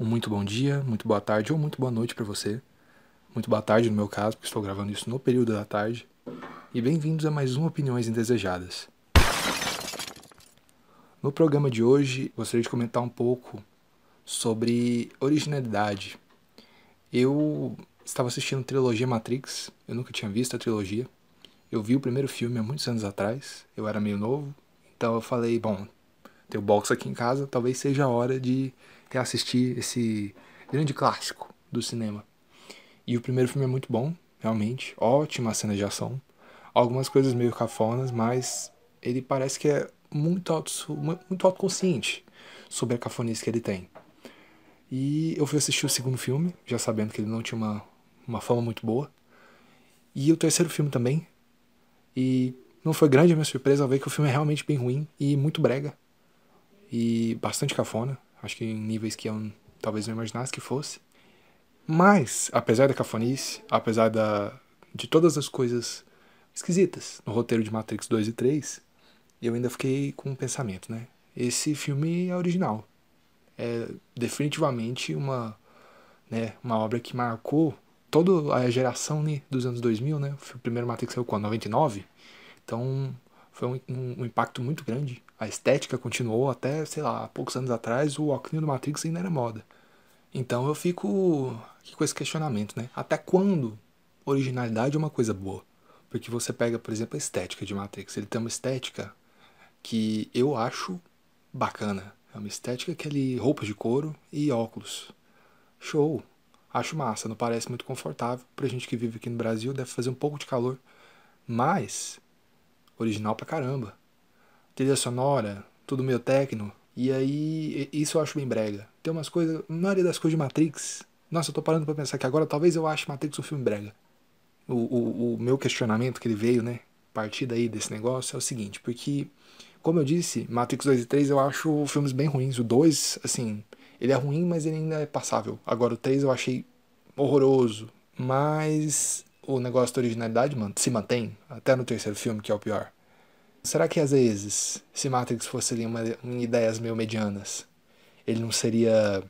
Um muito bom dia, muito boa tarde ou muito boa noite para você. Muito boa tarde no meu caso, porque estou gravando isso no período da tarde. E bem-vindos a mais um Opiniões Indesejadas. No programa de hoje, gostaria de comentar um pouco sobre originalidade. Eu estava assistindo a trilogia Matrix, eu nunca tinha visto a trilogia. Eu vi o primeiro filme há muitos anos atrás, eu era meio novo, então eu falei, bom, tem o box aqui em casa, talvez seja a hora de assistir esse grande clássico do cinema. E o primeiro filme é muito bom, realmente, ótima cena de ação, algumas coisas meio cafonas, mas ele parece que é muito, auto, muito autoconsciente sobre a cafonice que ele tem. E eu fui assistir o segundo filme, já sabendo que ele não tinha uma, uma fama muito boa. E o terceiro filme também, e não foi grande a minha surpresa ao ver que o filme é realmente bem ruim e muito brega. E bastante cafona. Acho que em níveis que eu talvez não imaginasse que fosse. Mas, apesar da cafonice, apesar da, de todas as coisas esquisitas no roteiro de Matrix 2 e 3, eu ainda fiquei com um pensamento, né? Esse filme é original. É definitivamente uma, né, uma obra que marcou toda a geração né, dos anos 2000, né? O primeiro Matrix saiu quando? 99? Então foi um, um, um, impacto muito grande. A estética continuou até, sei lá, poucos anos atrás o óculos do Matrix ainda era moda. Então eu fico aqui com esse questionamento, né? Até quando originalidade é uma coisa boa? Porque você pega, por exemplo, a estética de Matrix. Ele tem uma estética que eu acho bacana. É uma estética que ele roupas de couro e óculos. Show acho massa, não parece muito confortável. Pra gente que vive aqui no Brasil, deve fazer um pouco de calor. Mas, original pra caramba. Trilha sonora, tudo meio técnico. E aí, isso eu acho bem brega. Tem umas coisas, a maioria das coisas de Matrix. Nossa, eu tô parando pra pensar que agora talvez eu ache Matrix um filme brega. O, o, o meu questionamento que ele veio, né? A partir daí desse negócio é o seguinte, porque, como eu disse, Matrix 2 e 3 eu acho filmes bem ruins. O 2, assim, ele é ruim, mas ele ainda é passável. Agora o 3 eu achei horroroso. Mas o negócio da originalidade se mantém, até no terceiro filme, que é o pior. Será que às vezes, se Matrix fosse ali uma, uma ideias meio medianas, ele não seria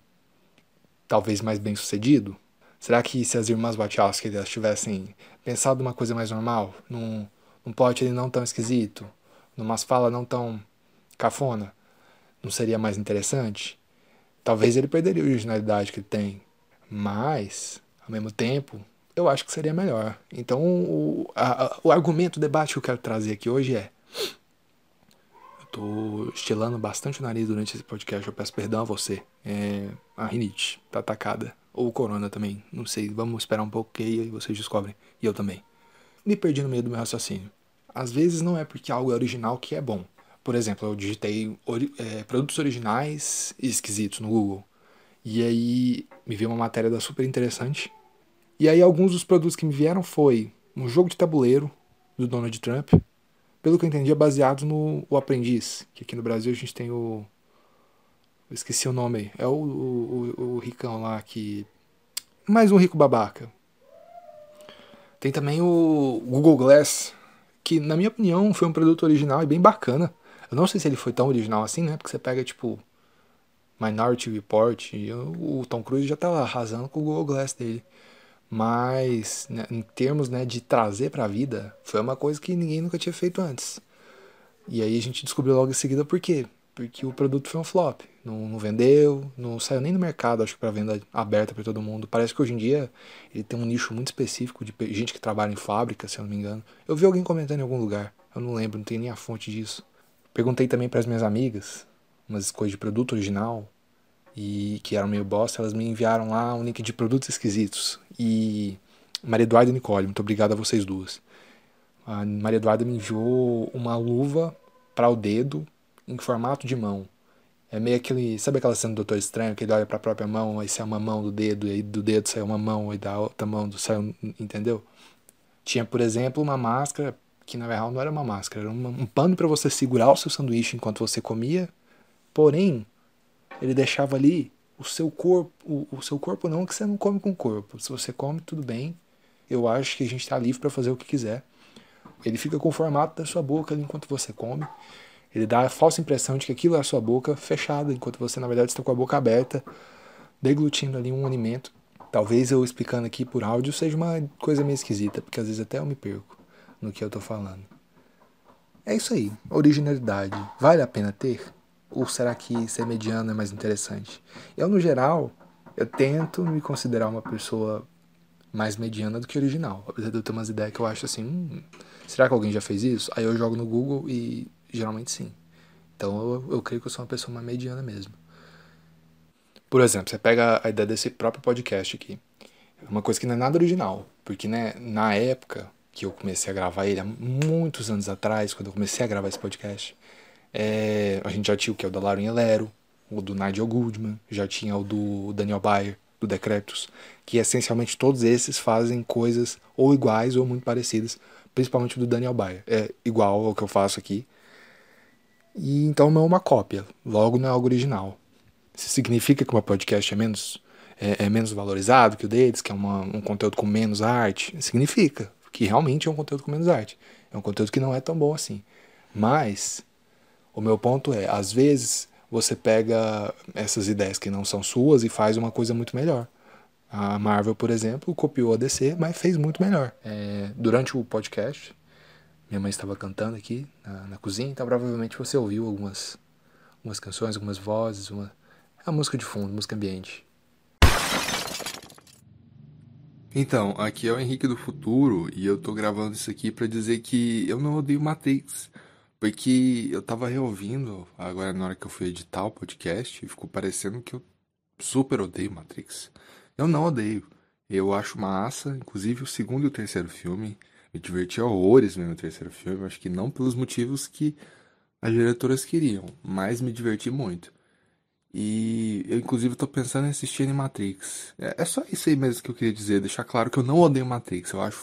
talvez mais bem sucedido? Será que se as irmãs Wachowski elas tivessem pensado uma coisa mais normal, num, num plot ele não tão esquisito, numas falas não tão cafona, não seria mais interessante? Talvez ele perderia a originalidade que ele tem, mas, ao mesmo tempo, eu acho que seria melhor. Então, o, a, o argumento, o debate que eu quero trazer aqui hoje é. Eu tô estilando bastante o nariz durante esse podcast, eu peço perdão a você. É, a rinite tá atacada. Ou o corona também, não sei. Vamos esperar um pouco que aí vocês descobrem. E eu também. Me perdi no meio do meu raciocínio. Às vezes não é porque algo é original que é bom. Por exemplo, eu digitei ori é, produtos originais esquisitos no Google. E aí me veio uma matéria da super interessante. E aí alguns dos produtos que me vieram foi um jogo de tabuleiro do Donald Trump. Pelo que eu entendi, é baseado no O Aprendiz, que aqui no Brasil a gente tem o. Eu esqueci o nome aí. É o, o, o, o ricão lá que. Mais um rico babaca. Tem também o Google Glass, que na minha opinião foi um produto original e bem bacana. Eu não sei se ele foi tão original assim, né? Porque você pega, tipo, Minority Report e o Tom Cruise já tá lá arrasando com o Google Glass dele. Mas, né, em termos né, de trazer pra vida, foi uma coisa que ninguém nunca tinha feito antes. E aí a gente descobriu logo em seguida por quê. Porque o produto foi um flop. Não, não vendeu, não saiu nem no mercado, acho que para venda aberta para todo mundo. Parece que hoje em dia ele tem um nicho muito específico de gente que trabalha em fábrica, se eu não me engano. Eu vi alguém comentando em algum lugar, eu não lembro, não tenho nem a fonte disso. Perguntei também para as minhas amigas, umas coisas de produto original, e que eram meio bosta, elas me enviaram lá um link de produtos esquisitos. E Maria Eduarda e Nicole, muito obrigado a vocês duas. A Maria Eduarda me enviou uma luva para o dedo em formato de mão. É meio aquele. Sabe aquela cena do Doutor Estranho que ele olha para a própria mão, aí sai uma mão do dedo, e aí do dedo sai uma mão, e da outra mão sai. Entendeu? Tinha, por exemplo, uma máscara que na verdade não era uma máscara, era um pano para você segurar o seu sanduíche enquanto você comia. Porém, ele deixava ali o seu corpo, o, o seu corpo não que você não come com o corpo. Se você come, tudo bem. Eu acho que a gente está livre para fazer o que quiser. Ele fica com o formato da sua boca enquanto você come. Ele dá a falsa impressão de que aquilo é a sua boca fechada, enquanto você na verdade está com a boca aberta, deglutindo ali um alimento. Talvez eu explicando aqui por áudio seja uma coisa meio esquisita, porque às vezes até eu me perco no que eu tô falando. É isso aí, originalidade. Vale a pena ter? Ou será que ser mediano é mais interessante? Eu, no geral, eu tento me considerar uma pessoa mais mediana do que original. Apesar de eu ter umas ideias que eu acho assim, hum, será que alguém já fez isso? Aí eu jogo no Google e geralmente sim. Então eu, eu creio que eu sou uma pessoa mais mediana mesmo. Por exemplo, você pega a ideia desse próprio podcast aqui. É uma coisa que não é nada original. Porque né, na época que eu comecei a gravar ele, há muitos anos atrás, quando eu comecei a gravar esse podcast, é, a gente já tinha o que? O da Lauren Lero, o do Nigel Goodman, já tinha o do Daniel Bayer, do Decretos, que essencialmente todos esses fazem coisas ou iguais ou muito parecidas, principalmente o do Daniel Bayer. É igual ao que eu faço aqui. E então não é uma cópia, logo não é algo original. Isso significa que o meu podcast é menos, é, é menos valorizado que o deles, que é uma, um conteúdo com menos arte? Significa que realmente é um conteúdo com menos arte. É um conteúdo que não é tão bom assim. Mas o meu ponto é, às vezes você pega essas ideias que não são suas e faz uma coisa muito melhor. A Marvel, por exemplo, copiou a DC, mas fez muito melhor. É, durante o podcast, minha mãe estava cantando aqui na, na, cozinha, então provavelmente você ouviu algumas, algumas canções, algumas vozes, uma, a música de fundo, música ambiente. Então, aqui é o Henrique do Futuro e eu tô gravando isso aqui para dizer que eu não odeio Matrix. Porque eu tava reouvindo agora na hora que eu fui editar o podcast e ficou parecendo que eu super odeio Matrix. Eu não odeio. Eu acho massa, inclusive o segundo e o terceiro filme. Me diverti horrores vendo o terceiro filme. Acho que não pelos motivos que as diretoras queriam, mas me diverti muito. E eu, inclusive, tô pensando em assistir Matrix. É, é só isso aí mesmo que eu queria dizer. Deixar claro que eu não odeio Matrix. Eu acho